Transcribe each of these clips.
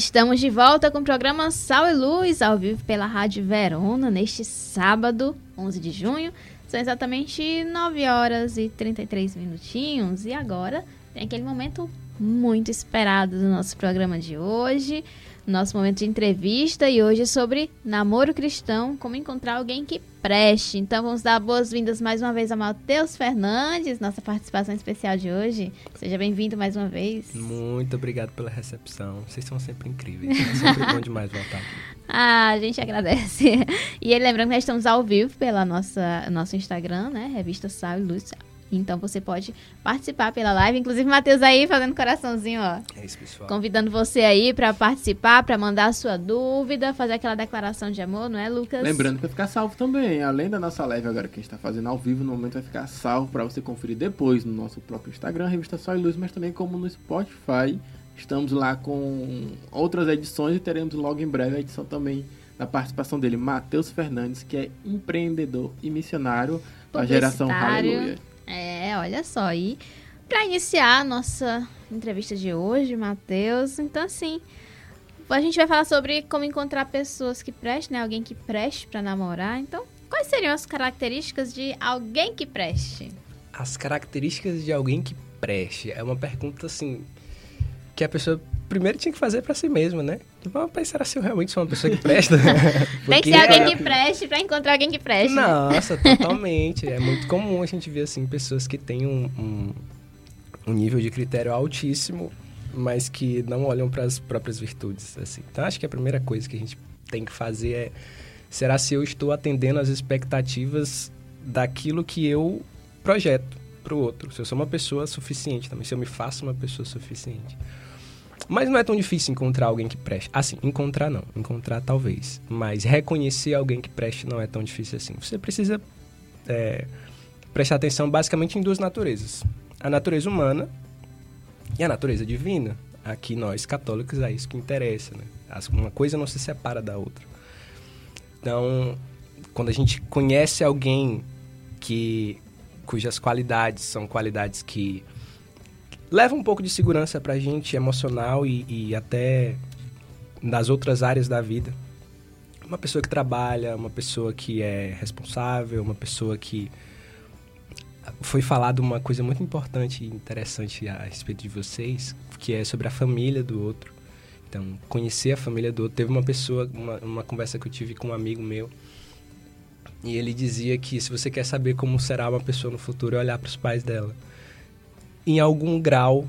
estamos de volta com o programa Sal e Luz, ao vivo pela Rádio Verona, neste sábado, 11 de junho. São exatamente 9 horas e 33 minutinhos. E agora tem aquele momento muito esperado do nosso programa de hoje nosso momento de entrevista e hoje é sobre namoro cristão, como encontrar alguém que preste. Então vamos dar boas-vindas mais uma vez a Matheus Fernandes, nossa participação especial de hoje. Seja bem-vindo mais uma vez. Muito obrigado pela recepção. Vocês são sempre incríveis. É sempre bom demais voltar aqui. Ah, a gente agradece. E lembrando que nós estamos ao vivo pela nossa nosso Instagram, né? Revista Sal e Luz, então você pode participar pela live. Inclusive, Matheus aí fazendo coraçãozinho, ó. É isso, pessoal. Convidando você aí para participar, para mandar a sua dúvida, fazer aquela declaração de amor, não é, Lucas? Lembrando que vai ficar salvo também. Além da nossa live agora que a gente está fazendo ao vivo, no momento vai ficar salvo para você conferir depois no nosso próprio Instagram, Revista Sol e Luz, mas também como no Spotify. Estamos lá com outras edições e teremos logo em breve a edição também da participação dele, Matheus Fernandes, que é empreendedor e missionário da geração Aleluia. É, olha só. E para iniciar a nossa entrevista de hoje, Matheus, então assim, a gente vai falar sobre como encontrar pessoas que prestem, né? Alguém que preste para namorar. Então, quais seriam as características de alguém que preste? As características de alguém que preste é uma pergunta assim que a pessoa primeiro tinha que fazer para si mesma, né? Vamos pensar se eu realmente sou uma pessoa que presta. Tem que ser alguém que preste para encontrar alguém que preste. Nossa, totalmente. É muito comum a gente ver assim pessoas que têm um, um, um nível de critério altíssimo, mas que não olham para as próprias virtudes. Assim. Então acho que a primeira coisa que a gente tem que fazer é será se eu estou atendendo às expectativas daquilo que eu projeto para o outro. Se eu sou uma pessoa suficiente também, se eu me faço uma pessoa suficiente. Mas não é tão difícil encontrar alguém que preste. Assim, encontrar não. Encontrar talvez. Mas reconhecer alguém que preste não é tão difícil assim. Você precisa é, prestar atenção basicamente em duas naturezas: a natureza humana e a natureza divina. Aqui nós católicos é isso que interessa, né? Uma coisa não se separa da outra. Então, quando a gente conhece alguém que cujas qualidades são qualidades que leva um pouco de segurança pra gente, emocional e, e até nas outras áreas da vida. Uma pessoa que trabalha, uma pessoa que é responsável, uma pessoa que foi falado uma coisa muito importante e interessante a respeito de vocês, que é sobre a família do outro. Então, conhecer a família do outro. Teve uma pessoa, uma, uma conversa que eu tive com um amigo meu, e ele dizia que se você quer saber como será uma pessoa no futuro, é olhar para os pais dela em algum grau,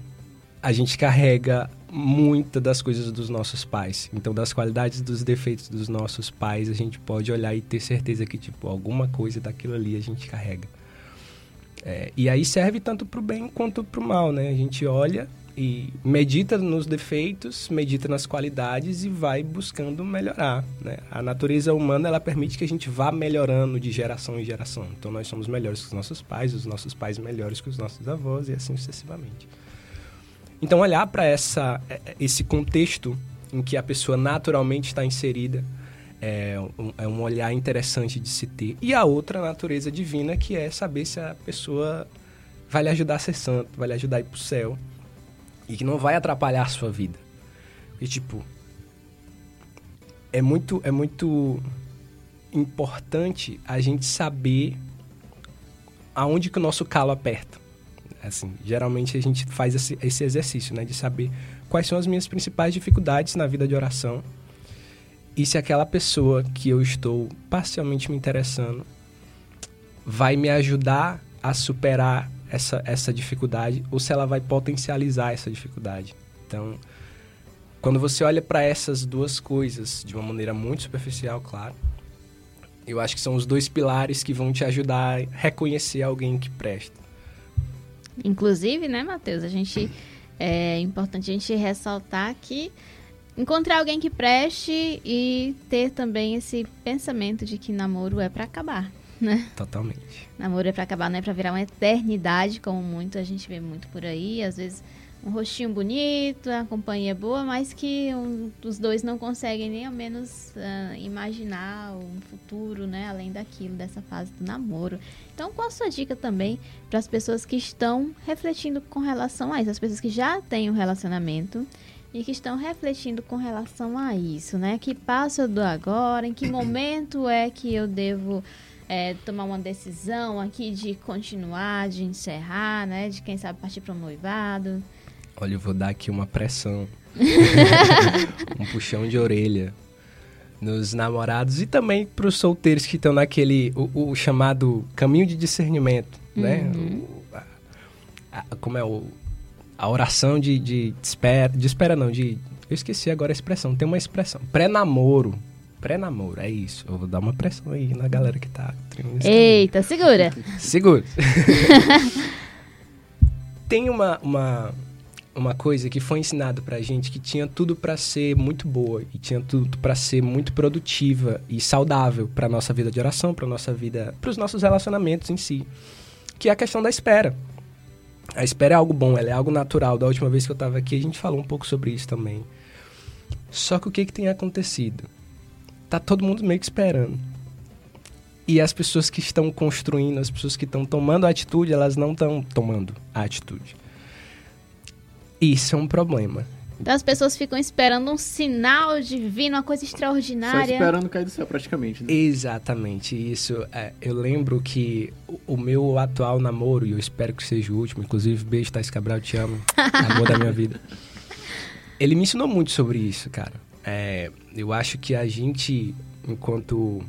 a gente carrega muita das coisas dos nossos pais. Então, das qualidades dos defeitos dos nossos pais, a gente pode olhar e ter certeza que, tipo, alguma coisa daquilo ali a gente carrega. É, e aí serve tanto para o bem quanto para o mal, né? A gente olha e medita nos defeitos, medita nas qualidades e vai buscando melhorar. Né? A natureza humana ela permite que a gente vá melhorando de geração em geração. Então nós somos melhores que os nossos pais, os nossos pais melhores que os nossos avós e assim sucessivamente. Então olhar para essa é, é, esse contexto em que a pessoa naturalmente está inserida é um, é um olhar interessante de se ter. E a outra natureza divina que é saber se a pessoa vai lhe ajudar a ser santo, vai lhe ajudar a ir para o céu e que não vai atrapalhar a sua vida. E tipo, é muito é muito importante a gente saber aonde que o nosso calo aperta. Assim, geralmente a gente faz esse, esse exercício, né, de saber quais são as minhas principais dificuldades na vida de oração e se aquela pessoa que eu estou parcialmente me interessando vai me ajudar a superar essa, essa dificuldade ou se ela vai potencializar essa dificuldade. Então, quando você olha para essas duas coisas de uma maneira muito superficial, claro, eu acho que são os dois pilares que vão te ajudar a reconhecer alguém que presta. Inclusive, né, Matheus, a gente é importante a gente ressaltar que encontrar alguém que preste e ter também esse pensamento de que namoro é para acabar né? Totalmente. Namoro é pra acabar, não é pra virar uma eternidade, como muito a gente vê muito por aí. Às vezes um rostinho bonito, a companhia boa, mas que um, os dois não conseguem nem ao menos uh, imaginar um futuro, né? Além daquilo, dessa fase do namoro. Então, qual a sua dica também para as pessoas que estão refletindo com relação a isso? As pessoas que já têm um relacionamento e que estão refletindo com relação a isso, né? Que passo eu dou agora? Em que momento é que eu devo é, tomar uma decisão aqui de continuar, de encerrar, né? De quem sabe partir para um noivado? Olha, eu vou dar aqui uma pressão, um puxão de orelha nos namorados e também para os solteiros que estão naquele o, o, chamado caminho de discernimento, né? Uhum. O, a, a, como é o a oração de, de, de espera, de espera não, de eu esqueci agora a expressão, tem uma expressão, pré-namoro. Pré-namoro, é isso. Eu vou dar uma pressão aí na galera que tá. Eita, segura. Segura. tem uma, uma, uma coisa que foi ensinado pra gente que tinha tudo para ser muito boa e tinha tudo para ser muito produtiva e saudável para nossa vida de oração, para nossa vida, para os nossos relacionamentos em si, que é a questão da espera. A espera é algo bom, ela é algo natural. Da última vez que eu estava aqui, a gente falou um pouco sobre isso também. Só que o que, que tem acontecido? Tá todo mundo meio que esperando. E as pessoas que estão construindo, as pessoas que estão tomando a atitude, elas não estão tomando a atitude. Isso é um problema. Então as pessoas ficam esperando um sinal divino, uma coisa extraordinária. Só esperando cair do céu, praticamente. Né? Exatamente, isso. É, eu lembro que o, o, meu atual namoro, e eu espero que seja o último, inclusive, beijo, Thais Cabral, te amo, amor da minha vida. Ele me ensinou muito sobre isso, cara. É, eu acho que a gente, enquanto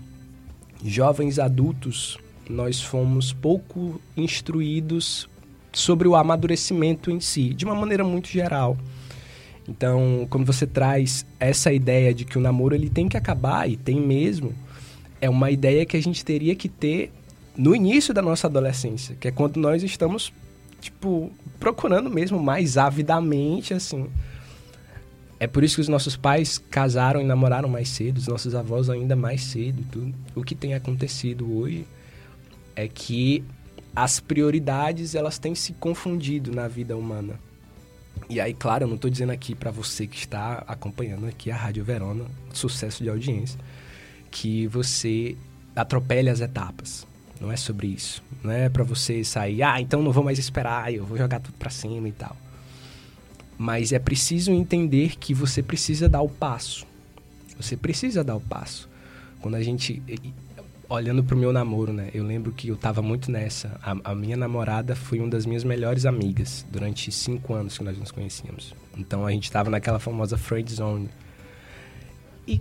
jovens adultos, nós fomos pouco instruídos sobre o amadurecimento em si, de uma maneira muito geral. Então, quando você traz essa ideia de que o namoro ele tem que acabar e tem mesmo, é uma ideia que a gente teria que ter no início da nossa adolescência, que é quando nós estamos tipo procurando mesmo mais avidamente assim. É por isso que os nossos pais casaram e namoraram mais cedo, os nossos avós ainda mais cedo tudo. O que tem acontecido hoje é que as prioridades elas têm se confundido na vida humana. E aí, claro, eu não estou dizendo aqui para você que está acompanhando aqui a Rádio Verona, sucesso de audiência, que você atropele as etapas. Não é sobre isso. Não é para você sair, ah, então não vou mais esperar, eu vou jogar tudo para cima e tal. Mas é preciso entender que você precisa dar o passo. Você precisa dar o passo. Quando a gente olhando pro meu namoro, né? Eu lembro que eu tava muito nessa. A, a, minha namorada foi uma das minhas melhores amigas durante cinco anos que nós nos conhecíamos. Então a gente tava naquela famosa friend zone. E,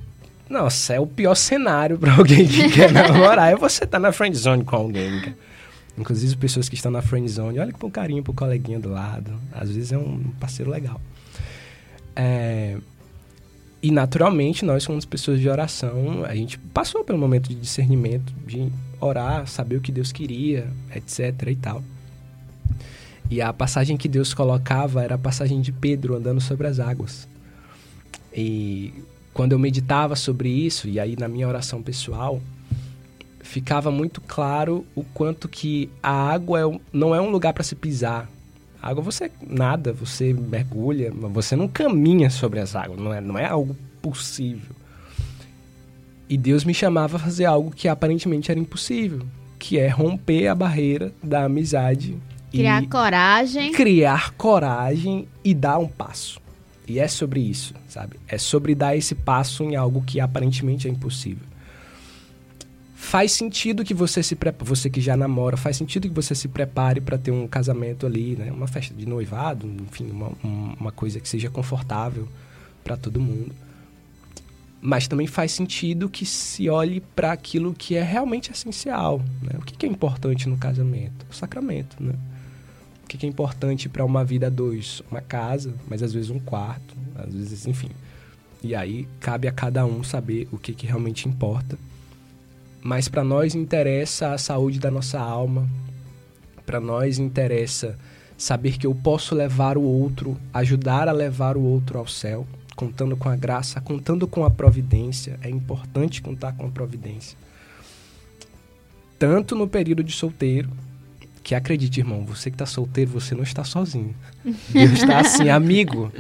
nossa, é o pior cenário para alguém que quer namorar. É você tá na friend zone com alguém, cara. Inclusive pessoas que estão na friend zone, olha com carinho pro coleguinha do lado. Às vezes é um parceiro legal. É, e naturalmente, nós somos pessoas de oração, a gente passou pelo momento de discernimento, de orar, saber o que Deus queria, etc e tal. E a passagem que Deus colocava era a passagem de Pedro andando sobre as águas. E quando eu meditava sobre isso, e aí na minha oração pessoal, ficava muito claro o quanto que a água é, não é um lugar para se pisar, água você nada, você mergulha, você não caminha sobre as águas, não é, não é algo possível. E Deus me chamava a fazer algo que aparentemente era impossível, que é romper a barreira da amizade. Criar coragem. Criar coragem e dar um passo. E é sobre isso, sabe? É sobre dar esse passo em algo que aparentemente é impossível faz sentido que você se prepare, você que já namora, faz sentido que você se prepare para ter um casamento ali, né? Uma festa de noivado, enfim, uma, uma coisa que seja confortável para todo mundo. Mas também faz sentido que se olhe para aquilo que é realmente essencial, né? O que, que é importante no casamento? O sacramento, né? O que, que é importante para uma vida a dois? Uma casa, mas às vezes um quarto, às vezes, enfim. E aí cabe a cada um saber o que, que realmente importa mas para nós interessa a saúde da nossa alma, para nós interessa saber que eu posso levar o outro, ajudar a levar o outro ao céu, contando com a graça, contando com a providência. É importante contar com a providência. Tanto no período de solteiro, que acredite, irmão, você que está solteiro, você não está sozinho. Deus está assim, amigo.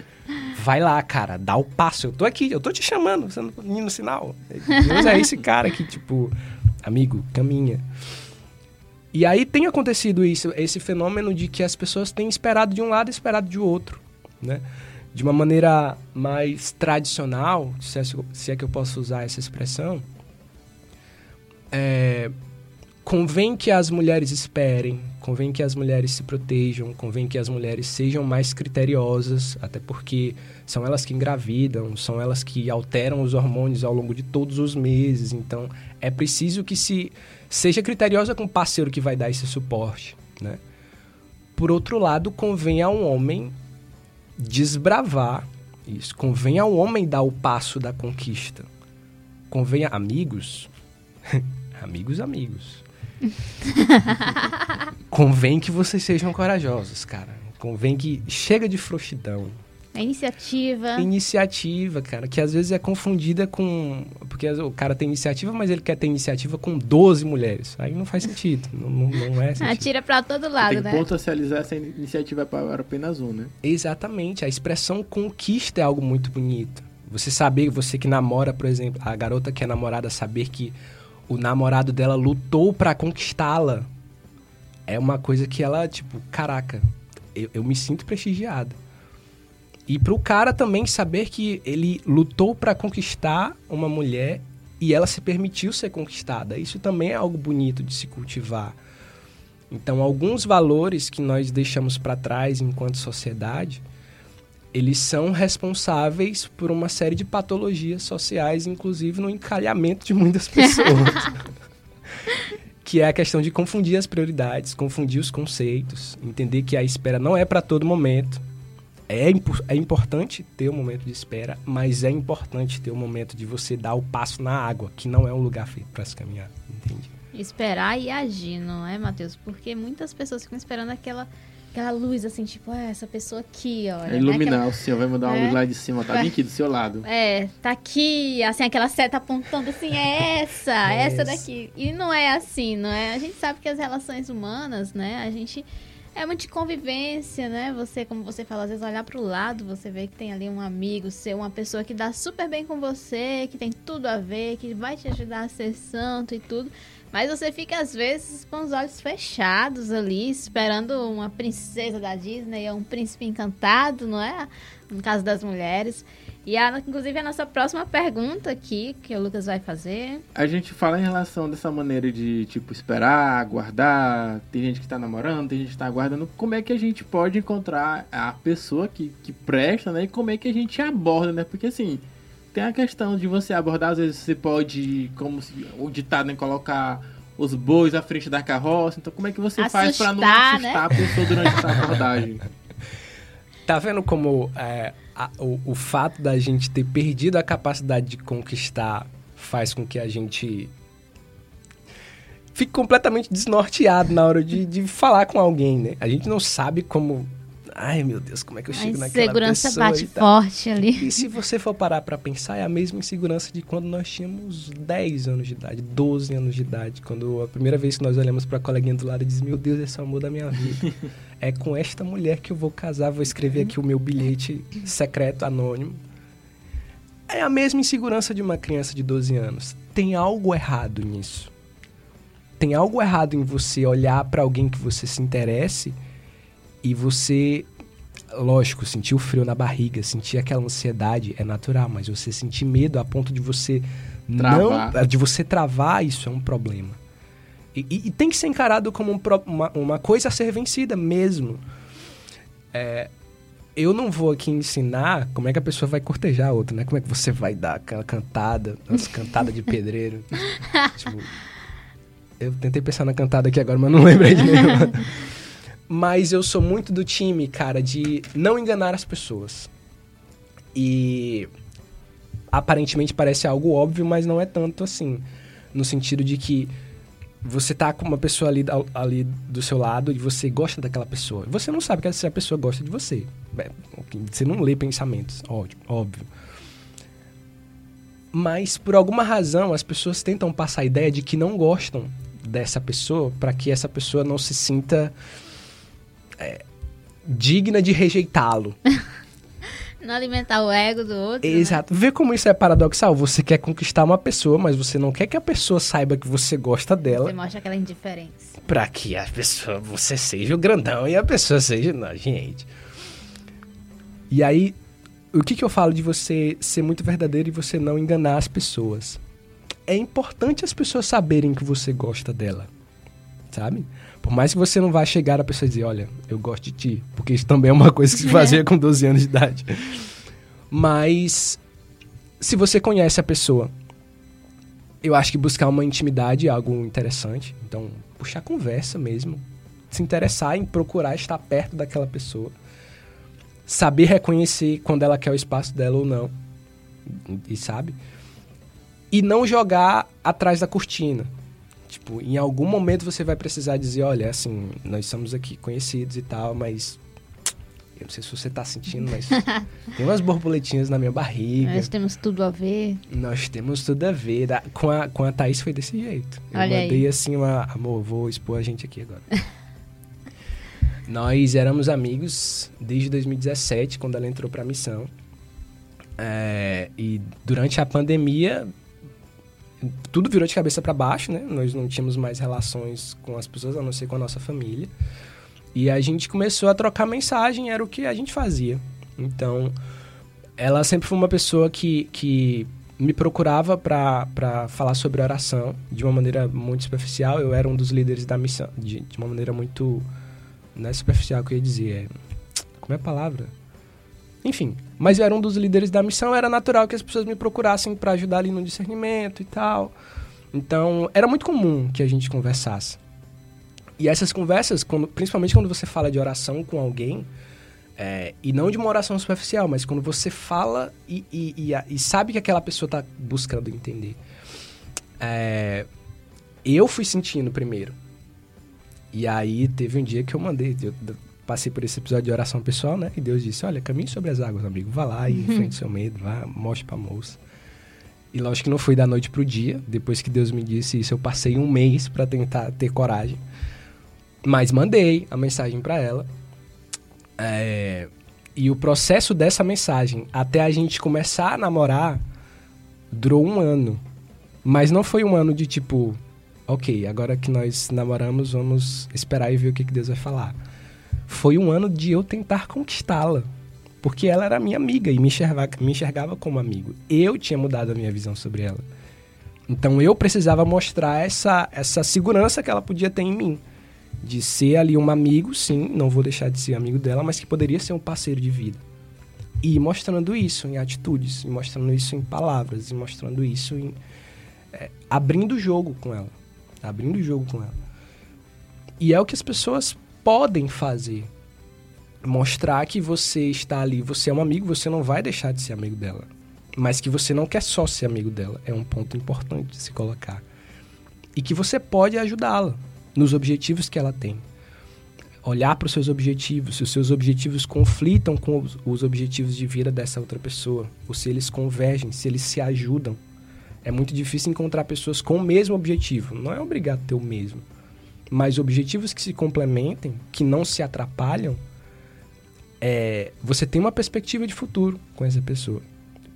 Vai lá, cara, dá o passo. Eu tô aqui, eu tô te chamando, você não no sinal. Deus é esse cara que, tipo, amigo, caminha. E aí tem acontecido isso, esse fenômeno de que as pessoas têm esperado de um lado e esperado de outro, né? de uma maneira mais tradicional, se é, se é que eu posso usar essa expressão, é, convém que as mulheres esperem, convém que as mulheres se protejam, convém que as mulheres sejam mais criteriosas, até porque são elas que engravidam, são elas que alteram os hormônios ao longo de todos os meses. Então, é preciso que se seja criteriosa com o parceiro que vai dar esse suporte, né? Por outro lado, convém ao homem desbravar isso. Convém ao homem dar o passo da conquista. Convém a amigos, amigos, amigos. Convém que vocês sejam corajosos, cara. Convém que chega de frouxidão. A iniciativa. Iniciativa, cara, que às vezes é confundida com. Porque o cara tem iniciativa, mas ele quer ter iniciativa com 12 mulheres. Aí não faz sentido. Não, não, não é sentido. Atira pra todo lado, Tem né? potencializar essa iniciativa para apenas um, né? Exatamente. A expressão conquista é algo muito bonito. Você saber, você que namora, por exemplo, a garota que é namorada, saber que o namorado dela lutou para conquistá-la. É uma coisa que ela, tipo, caraca, eu, eu me sinto prestigiado. E pro cara também saber que ele lutou para conquistar uma mulher e ela se permitiu ser conquistada. Isso também é algo bonito de se cultivar. Então, alguns valores que nós deixamos para trás enquanto sociedade, eles são responsáveis por uma série de patologias sociais, inclusive no encalhamento de muitas pessoas. que é a questão de confundir as prioridades, confundir os conceitos, entender que a espera não é para todo momento. É, impo- é importante ter um momento de espera, mas é importante ter um momento de você dar o passo na água, que não é um lugar feito para se caminhar, entende? Esperar e agir, não é, Matheus? Porque muitas pessoas ficam esperando aquela, aquela luz, assim, tipo, ah, essa pessoa aqui, olha. É né? iluminar o senhor, vai mandar uma É. luz lá de cima, tá bem aqui do seu lado. É, tá aqui, assim, aquela seta apontando assim, é essa, É essa essa. daqui. E não é assim, não é? A gente sabe que as relações humanas, né, a gente é muito de convivência, né? Você, como você fala, às vezes olhar pro lado, você vê que tem ali um amigo seu, uma pessoa que dá super bem com você, que tem tudo a ver, que vai te ajudar a ser santo e tudo. Mas você fica, às vezes, com os olhos fechados ali, esperando uma princesa da Disney ou um príncipe encantado, não é? No caso das mulheres. E, a, inclusive, a nossa próxima pergunta aqui, que o Lucas vai fazer. A gente fala em relação dessa maneira de, tipo, esperar, aguardar. Tem gente que tá namorando, tem gente que tá aguardando. Como é que a gente pode encontrar a pessoa que, que presta, né? E como é que a gente aborda, né? Porque, assim, tem a questão de você abordar, às vezes você pode, como se, o ditado, né? Colocar os bois à frente da carroça. Então, como é que você faz pra não Assustar, assustar a pessoa durante essa abordagem? Tá vendo como é, a- o, o fato da gente ter perdido a capacidade de conquistar faz com que a gente fique completamente desnorteado na hora de, de falar com alguém, né? A gente não sabe como. Ai, meu Deus, como é que eu A chego naquela insegurança pessoa bate e tal. forte ali. E se você for parar pra pensar, é a mesma insegurança de quando nós tínhamos 10 anos de idade, 12 anos de idade. Quando a primeira vez que nós olhamos pra coleguinha do lado e diz, meu Deus, esse é o amor da minha vida. é com esta mulher que eu vou casar, vou escrever aqui o meu bilhete secreto, anônimo. É a mesma insegurança de uma criança de 12 anos. Tem algo errado nisso. Tem algo errado em você olhar pra alguém que você se interesse e você lógico, sentir o frio na barriga, sentir aquela ansiedade é natural, mas você sentir medo a ponto de você Travar. não, de você travar, isso é um problema. E, e- e tem que ser encarado como um uma, uma coisa a ser vencida mesmo. É, eu não vou aqui ensinar como é que a pessoa vai cortejar a outra, né? Como é que você vai dar aquela cantada, as cantadas de pedreiro. tipo, eu tentei pensar na cantada aqui agora, mas não lembrei de nenhuma. Mas eu sou muito do time, cara, de não enganar as pessoas. E aparentemente parece algo óbvio, mas não é tanto assim. No sentido de que você tá com uma pessoa ali, ali do seu lado e você gosta daquela pessoa. Você não sabe se a pessoa gosta de você. É, Você não lê pensamentos, óbvio. Mas por alguma razão as pessoas tentam passar a ideia de que não gostam dessa pessoa para que essa pessoa não se sinta é, digna de rejeitá-lo. Não alimentar o ego do outro. né? Exato. Vê como isso é paradoxal. Você quer conquistar uma pessoa, mas você não quer que a pessoa saiba que você gosta dela Você mostra aquela indiferença. pra que a pessoa, você seja o grandão e a pessoa seja. Não, gente. E aí, o que, que eu falo de você ser muito verdadeiro e você não enganar as pessoas? É importante as pessoas saberem que você gosta dela, sabe? Por mais que você não vá chegar a pessoa e dizer, olha, eu gosto de ti, porque isso também é uma coisa que se fazia com 12 anos de idade. Mas se você conhece a pessoa, eu acho que buscar uma intimidade é algo interessante. Então, puxar conversa mesmo, se interessar em procurar estar perto daquela pessoa, saber reconhecer quando ela quer o espaço dela ou não, e sabe? E não jogar atrás da cortina. Tipo, em algum momento você vai precisar dizer, olha, assim, nós somos aqui conhecidos e tal, mas eu não sei se você tá sentindo, mas tem umas borboletinhas na minha barriga. Nós temos tudo a ver. Nós temos tudo a ver. Com, a, com a Thaís foi desse jeito. Eu Olha mandei aí. assim uma. Amor, vou expor a gente aqui agora. Nós éramos amigos desde 2017, quando ela entrou pra missão. É, e durante a pandemia, tudo virou de cabeça para baixo, né? Nós não tínhamos mais relações com as pessoas, a não ser com a nossa família. E a gente começou a trocar mensagem, era o que a gente fazia. Então, ela sempre foi uma pessoa que, que me procurava para falar sobre oração de uma maneira muito superficial. Eu era um dos líderes da missão, de, de uma maneira muito. Não é superficial que eu ia dizer, é. Como é a palavra? Enfim, mas eu era um dos líderes da missão, era natural que as pessoas me procurassem para ajudar ali no discernimento e tal. Então, era muito comum que a gente conversasse. E essas conversas, quando- principalmente quando você fala de oração com alguém, é, e não de uma oração superficial, mas quando você fala e, e- e e sabe que aquela pessoa está buscando entender. É, eu fui sentindo primeiro. E aí teve um dia que eu mandei, eu passei por esse episódio de oração pessoal, né? E Deus disse, olha, caminhe sobre as águas, amigo. Vá lá e enfrente seu medo, vá, mostre pra moça. E lógico que não foi da noite pro dia. Depois que Deus me disse isso, eu passei um mês para tentar ter coragem. Mas mandei a mensagem para ela. É, e o processo dessa mensagem até a gente começar a namorar durou um ano. Mas não foi um ano de tipo, ok, agora que nós namoramos, vamos esperar e ver o que, que Deus vai falar. Foi um ano de eu tentar conquistá-la. Porque ela era minha amiga e me enxergava, me enxergava como amigo. Eu tinha mudado a minha visão sobre ela. Então eu precisava mostrar essa, essa segurança que ela podia ter em mim. De ser ali um amigo, sim, não vou deixar de ser amigo dela, mas que poderia ser um parceiro de vida. E mostrando isso em atitudes, mostrando isso em palavras, mostrando isso em. é, abrindo o jogo com ela. Abrindo o jogo com ela. E é o que as pessoas podem fazer. Mostrar que você está ali, você é um amigo, você não vai deixar de ser amigo dela. Mas que você não quer só ser amigo dela. É um ponto importante de se colocar. E que você pode ajudá-la nos objetivos que ela tem. Olhar para os seus objetivos, se os seus objetivos conflitam com os, os objetivos de vida dessa outra pessoa, ou se eles convergem, se eles se ajudam. É muito difícil encontrar pessoas com o mesmo objetivo. Não é obrigado ter o mesmo. Mas objetivos que se complementem, que não se atrapalham, é, você tem uma perspectiva de futuro com essa pessoa.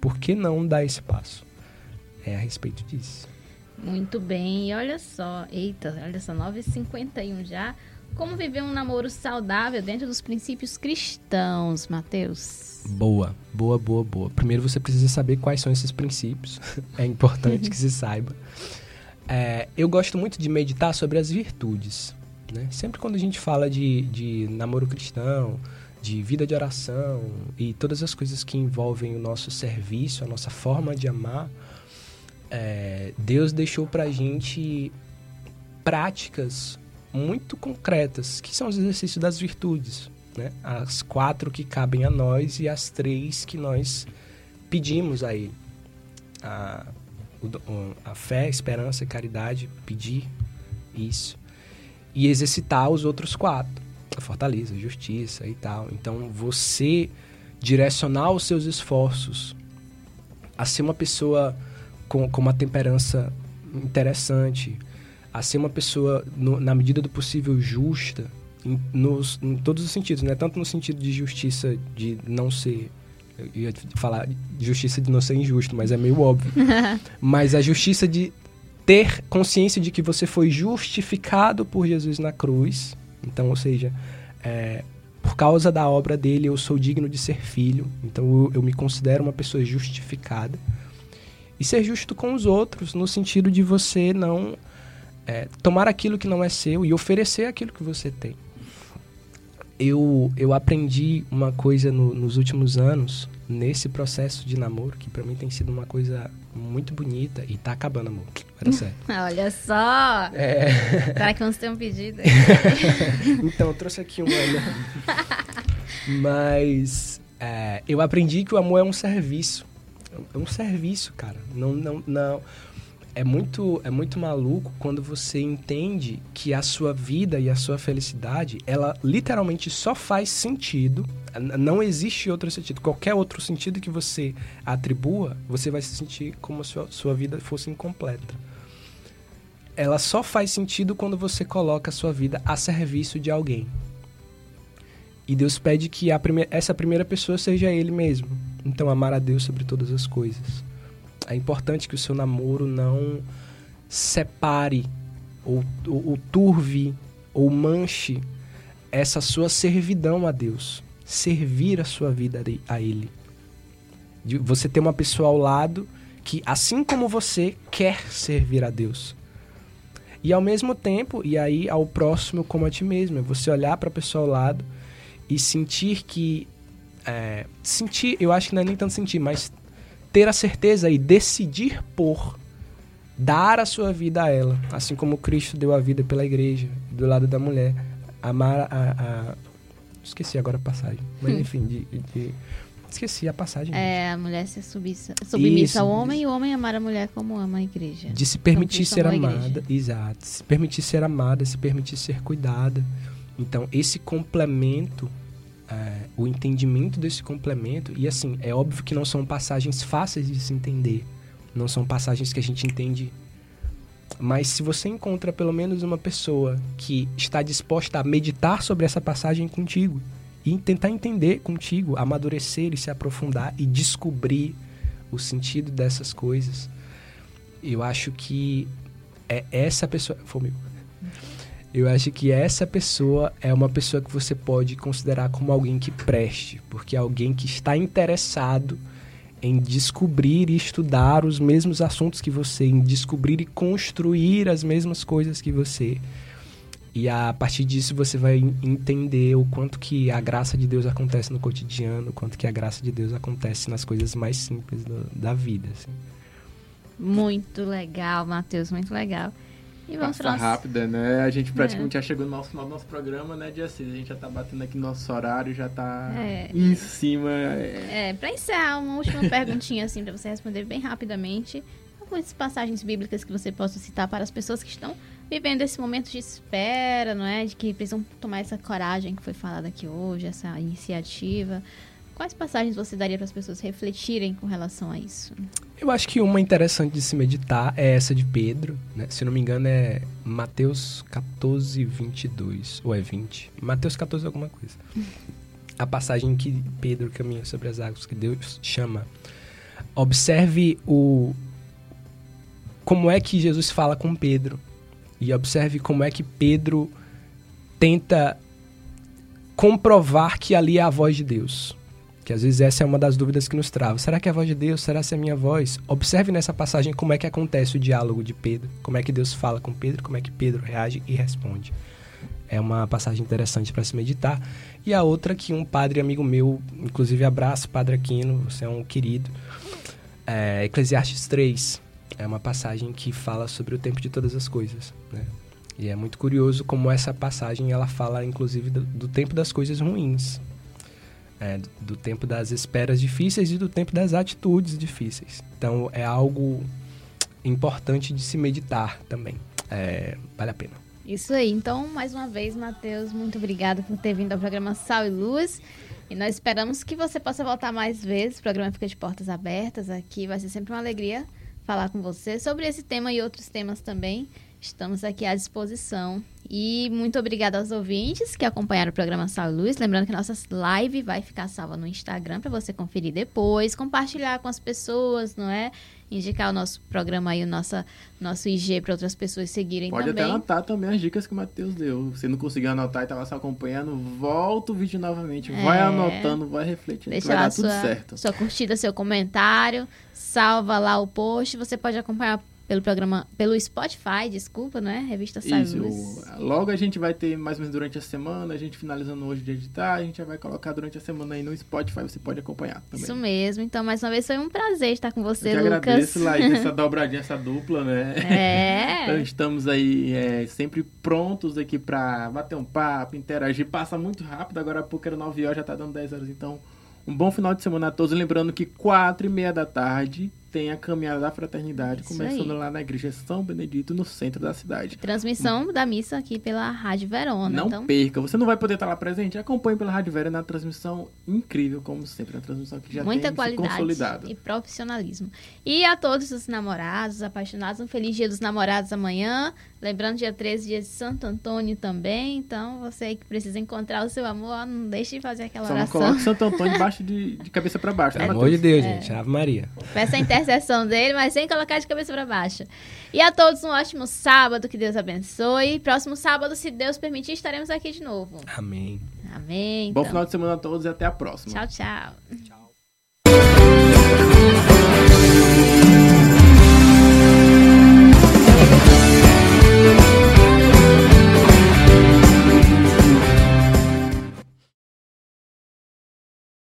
Por que não dar esse passo? É a respeito disso. Muito bem, e olha só, eita, olha só, 9h51 já. Como viver um namoro saudável dentro dos princípios cristãos, Matheus? Boa, boa, boa, boa. Primeiro você precisa saber quais são esses princípios. é importante que se saiba. É, eu gosto muito de meditar sobre as virtudes. Né? Sempre quando a gente fala de, de namoro cristão, de vida de oração e todas as coisas que envolvem o nosso serviço, a nossa forma de amar, é, Deus deixou pra gente práticas muito concretas, que são os exercícios das virtudes. Né? As quatro que cabem a nós e as três que nós pedimos a Ele. A, a fé, esperança caridade, pedir isso. E exercitar os outros quatro. A fortaleza, a justiça e tal. Então, você direcionar os seus esforços a ser uma pessoa com, com uma temperança interessante, a ser uma pessoa, no- na medida do possível, justa, em, nos, em todos os sentidos, né? Tanto no sentido de justiça de não ser. Eu ia falar de justiça de não ser injusto, mas é meio óbvio. mas a justiça de ter consciência de que você foi justificado por Jesus na cruz. Então, ou seja, é, por por causa da obra dele, eu sou digno de ser filho. Então eu, eu me considero uma pessoa justificada. E ser justo com os outros, no sentido de você não é, tomar aquilo que não é seu e oferecer aquilo que você tem. Eu, eu aprendi uma coisa no, nos últimos anos, nesse processo de namoro, que para mim tem sido uma coisa muito bonita e tá acabando, amor. Era sério. Olha só! É... Será que vamos ter um pedido? então, eu trouxe aqui um. Mas é, eu aprendi que o amor é um serviço. É um serviço, cara. Não, não, não é muito, é muito maluco quando você entende que a sua vida e a sua felicidade, ela literalmente só faz sentido. Não existe outro sentido. Qualquer outro sentido que você atribua, você vai se sentir como se a sua, vida fosse incompleta. Ela só faz sentido quando você coloca a sua vida a serviço de alguém. E Deus pede que essa primeira pessoa seja Ele mesmo. Então, amar a Deus sobre todas as coisas é importante que o seu namoro não separe ou, ou, ou turve ou manche essa sua servidão a Deus. Servir a sua vida a Ele. De você ter uma pessoa ao lado que, assim como você, quer servir a Deus. E ao mesmo tempo, e aí ao próximo como a ti mesmo, é você olhar para a pessoa ao lado e sentir que. É, sentir, eu acho que não é nem tanto sentir, mas ter a certeza e decidir por dar a sua vida a ela, assim como Cristo deu a vida pela igreja, do lado da mulher, amar a, a... esqueci agora a passagem, mas hum. enfim, de, de, esqueci a passagem. É, a mulher ser submissa, submissa ao homem e o homem amar a mulher como ama a igreja. De se permitir ser amada, exato, se permitir ser amada, se permitir ser cuidada. Então, esse complemento é, o entendimento desse complemento. E assim, é óbvio que não são passagens fáceis de se entender. Não são passagens que a gente entende. Mas se você encontra pelo menos uma pessoa que está disposta a meditar sobre essa passagem contigo e tentar entender contigo, amadurecer e se aprofundar e descobrir o sentido dessas coisas, eu acho que é essa pessoa. Foi meu. Eu acho que essa pessoa é uma pessoa que você pode considerar como alguém que preste, porque é alguém que está interessado em descobrir e estudar os mesmos assuntos que você, em descobrir e construir as mesmas coisas que você. E a partir disso você vai entender o quanto que a graça de Deus acontece no cotidiano, o quanto que a graça de Deus acontece nas coisas mais simples do, da vida. Assim. Muito legal, Matheus, muito legal. E vamos Passa rápida, né? A gente praticamente é. já chegou no nosso final do nosso programa, né? Dia 6. A gente já tá batendo aqui no nosso horário, já tá é. em cima. É, é pra encerrar, uma última perguntinha, assim, pra você responder bem rapidamente. Algumas passagens bíblicas que você possa citar para as pessoas que estão vivendo esse momento de espera, não é? De que precisam tomar essa coragem que foi falada aqui hoje, essa iniciativa. Quais passagens você daria para as pessoas refletirem com relação a isso? Eu acho que uma interessante de se meditar é essa de Pedro, né? Se não me engano é Mateus 14, 22, ou é 20. Mateus 14 alguma coisa. A passagem que Pedro caminha sobre as águas, que Deus chama. Observe o... Como é que Jesus fala com Pedro. E observe como é que Pedro tenta comprovar que ali é a voz de Deus. Que às vezes essa é uma das dúvidas que nos trava. Será que é a voz de Deus? Será que é a minha voz? Observe nessa passagem como é que acontece o diálogo de Pedro. Como é que Deus fala com Pedro, como é que Pedro reage e responde. É uma passagem interessante para se meditar. E a outra que um padre amigo meu, inclusive abraço, Padre Aquino, você é um querido. É Eclesiastes 3. É uma passagem que fala sobre o tempo de todas as coisas, né? E é muito curioso como essa passagem ela fala inclusive do, do tempo das coisas ruins, é, do tempo das esperas difíceis e do tempo das atitudes difíceis. Então é algo importante de se meditar também. É, vale a pena. Isso aí. Então, mais uma vez, Matheus, muito obrigado por ter vindo ao programa Sal e Luz. E nós esperamos que você possa voltar mais vezes. O programa fica de portas abertas aqui. Vai ser sempre uma alegria falar com você sobre esse tema e outros temas também. Estamos aqui à disposição. E muito obrigada aos ouvintes que acompanharam o programa Sal e Luz. Lembrando que nossa live vai ficar salva no Instagram para você conferir depois, compartilhar com as pessoas, não é? Indicar o nosso programa aí, o nosso, nosso IG para outras pessoas seguirem Pode também. até anotar também as dicas que o Matheus deu. Se não conseguiu anotar e estava só acompanhando, volta o vídeo novamente. Vai É. anotando, vai refletindo. Deixa vai lá dar tudo sua, certo. sua curtida, seu comentário, salva lá o post. Você pode acompanhar pelo programa, pelo Spotify, desculpa, não é? Revista. Luz. Logo a gente vai ter mais ou menos durante a semana, a gente finalizando hoje de editar, a gente já vai colocar durante a semana aí no Spotify, você pode acompanhar também. Isso mesmo. Então, mais uma vez, foi um prazer estar com você, Eu que Lucas. agradeço, Laís, essa dobradinha, essa dupla, né? Então, É. estamos aí é, sempre prontos aqui pra bater um papo, interagir. Passa muito rápido, agora há pouco era 9 horas, já tá dando 10 horas. Então, um bom final de semana a todos. Lembrando que 4 e meia da tarde tem a Caminhada da Fraternidade, Isso começando aí. lá na Igreja São Benedito, no centro da cidade. Transmissão da missa aqui pela Rádio Verona. Não então, perca, você não vai poder estar lá presente? Acompanhe pela Rádio Vera na transmissão incrível, como sempre, a transmissão que já muita tem se qualidade consolidada. e profissionalismo. E a todos os namorados, apaixonados, um feliz dia dos namorados amanhã. Lembrando, dia 13, dia de Santo Antônio também. Então, você que precisa encontrar o seu amor, não deixe de fazer aquela Só oração. coloque Santo Antônio debaixo de, de cabeça para baixo, né, Pelo amor de? Deus, É. gente. Ave Maria. Peça a intercessão sessão dele, mas sem colocar de cabeça para baixo. E a todos um ótimo sábado, que Deus abençoe. Próximo sábado, se Deus permitir, estaremos aqui de novo. Amém. Amém. Então. Bom final de semana a todos e até a próxima. Tchau, tchau. Tchau.